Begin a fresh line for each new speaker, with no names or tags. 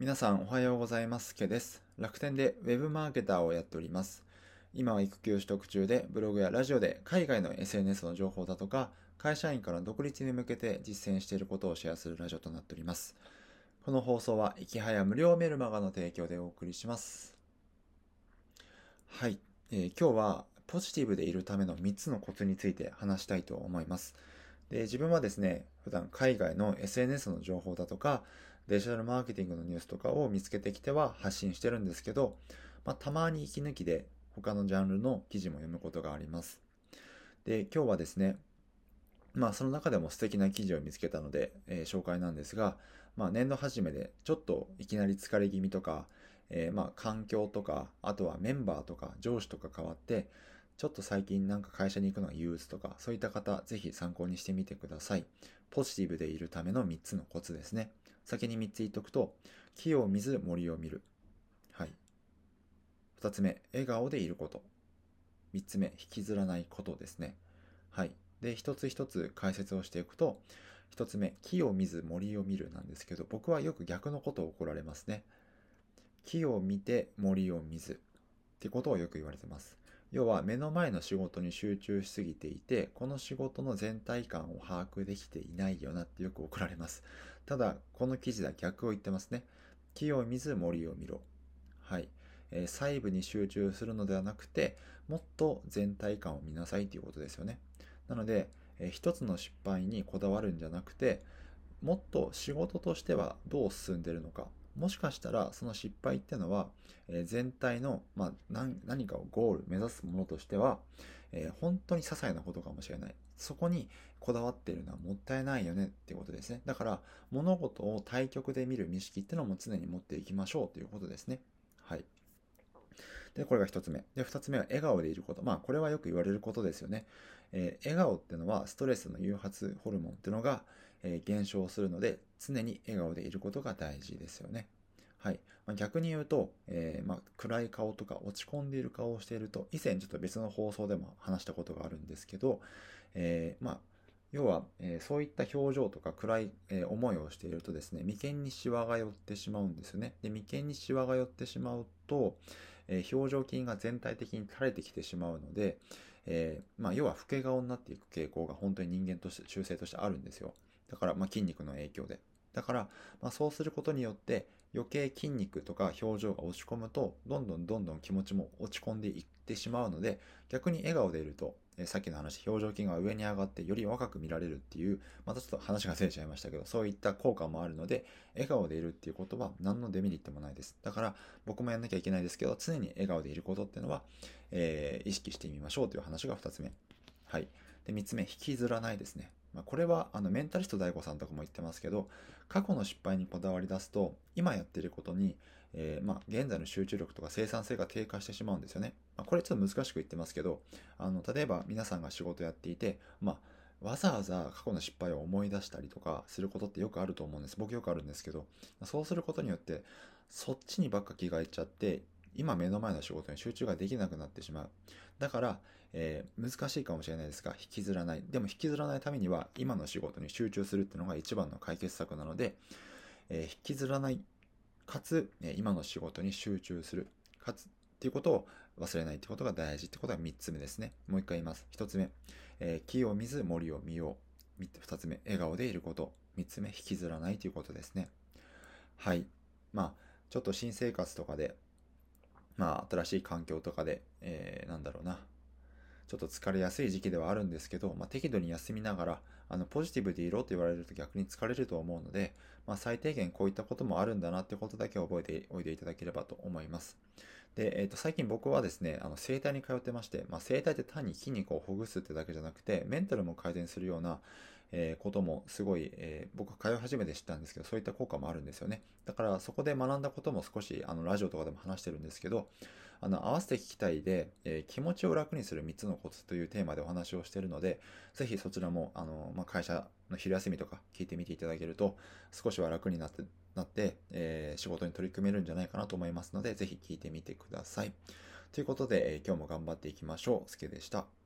皆さんおはようございます。ケです。楽天でウェブマーケターをやっております。今は育休取得中でブログやラジオで海外の SNS の情報だとか会社員から独立に向けて実践していることをシェアするラジオとなっております。この放送は、いきはや無料メルマガの提供でお送りします。はい、えー、今日はポジティブでいるための3つのコツについて話したいと思います。で自分はですね、普段海外の SNS の情報だとか、デジタルマーケティングのニュースとかを見つけてきては発信してるんですけど、まあ、たまに息抜きで他のジャンルの記事も読むことがあります。で、今日はですね、まあその中でも素敵な記事を見つけたので、えー、紹介なんですが、まあ年度初めでちょっといきなり疲れ気味とか、えー、まあ環境とか、あとはメンバーとか上司とか変わって、ちょっと最近なんか会社に行くのが憂鬱とか、そういった方、ぜひ参考にしてみてください。ポジティブでいるための3つのコツですね。先に3つ言っとくと、木を見ず森を見る。はい。2つ目、笑顔でいること。3つ目、引きずらないことですね。はい。で、一つ一つ解説をしていくと、1つ目、木を見ず森を見るなんですけど、僕はよく逆のことを怒られますね。木を見て森を見ずってことをよく言われてます。要は目の前の仕事に集中しすぎていて、この仕事の全体感を把握できていないよなってよく怒られます。ただ、この記事では逆を言ってますね。木を見ず森を見ろ。はい。えー、細部に集中するのではなくて、もっと全体感を見なさいということですよね。なので、えー、一つの失敗にこだわるんじゃなくて、もっと仕事としてはどう進んでるのか、もしかしたらその失敗っていうのは、えー、全体の、まあ、何かをゴール目指すものとしては、えー、本当に些細なことかもしれない。そこにこだわっているのはもったいないよねっていうことですね。だから物事を対極で見る意識っていうのも常に持っていきましょうということですね。はい。で、これが一つ目。で、二つ目は笑顔でいること。まあ、これはよく言われることですよね。えー、笑顔っていうのはストレスの誘発ホルモンっていうのが、えー、減少するので、常に笑顔でいることが大事ですよね。はい。まあ、逆に言うと、えー、まあ、暗い顔とか落ち込んでいる顔をしていると、以前ちょっと別の放送でも話したことがあるんですけど、えー、まあ、要は、えー、そういった表情とか暗い、え、思いをしているとですね、眉間にシワが寄ってしまうんですよね。で、眉間にシワが寄ってしまうと、えー、表情筋が全体的に垂れてきてしまうので、えまあ、要は老け顔になっていく傾向が本当に人間として、習性としてあるんですよ。だから、まあ、筋肉の影響で。だから、まあ、そうすることによって余計筋肉とか表情が落ち込むとどんどんどんどん気持ちも落ち込んでいってしまうので逆に笑顔でいると、さっきの話表情筋が上に上がってより若く見られるっていうまたちょっと話がずれちゃいましたけどそういった効果もあるので笑顔でいるっていうことは何のデメリットもないです。だから僕もやんなきゃいけないですけど常に笑顔でいることっていうのは、えー、意識してみましょうという話が2つ目。はい。で3つ目引きずらないですね。まあ、これはあのメンタリスト DAIGO さんとかも言ってますけど、過去の失敗にこだわり出すと、今やってることに、えー、まあ、現在の集中力とか生産性が低下してしまうんですよね。まあ、これちょっと難しく言ってますけど、あの、例えば皆さんが仕事やっていて、まあ、わざわざ過去の失敗を思い出したりとかすることってよくあると思うんです。僕よくあるんですけど、そうすることによって、そっちにばっか気がいっちゃって、今目の前の仕事に集中ができなくなってしまう。だから、えー、難しいかもしれないですが、引きずらない。でも引きずらないためには、今の仕事に集中するっていうのが一番の解決策なので、えー、引きずらない。かつ、え今の仕事に集中する。かつ、っていうことを忘れないってことが大事ってことが3つ目ですね。もう一回言います。1つ目、えー、木を見ず森を見よう。2つ目、笑顔でいること。3つ目、引きずらないということですね。はい。まあ、ちょっと新生活とかで、まあ、新しい環境とかで、えー、なんだろうな。ちょっと疲れやすい時期ではあるんですけど、まあ、適度に休みながら、あの、ポジティブでいろと言われると逆に疲れると思うので、まあ、最低限こういったこともあるんだなってことだけ覚えておいていただければと思います。で、えっ、ー、と、最近僕はですね、あの、整体に通ってまして、まあ、整体って単に筋肉をほぐすってだけじゃなくて、メンタルも改善するような、えー、こともすごい、えー、僕は通い始めて知ったんですけど、そういった効果もあるんですよね。だからそこで学んだことも少しあのラジオとかでも話してるんですけど、あの合わせて聞きたいで、えー、気持ちを楽にする3つのコツというテーマでお話をしているので、ぜひそちらもあの、まあ、会社の昼休みとか聞いてみていただけると、少しは楽になってなって、えー、仕事に取り組めるんじゃないかなと思いますので、ぜひ聞いてみてください。ということで、えー、今日も頑張っていきましょう。すけでした。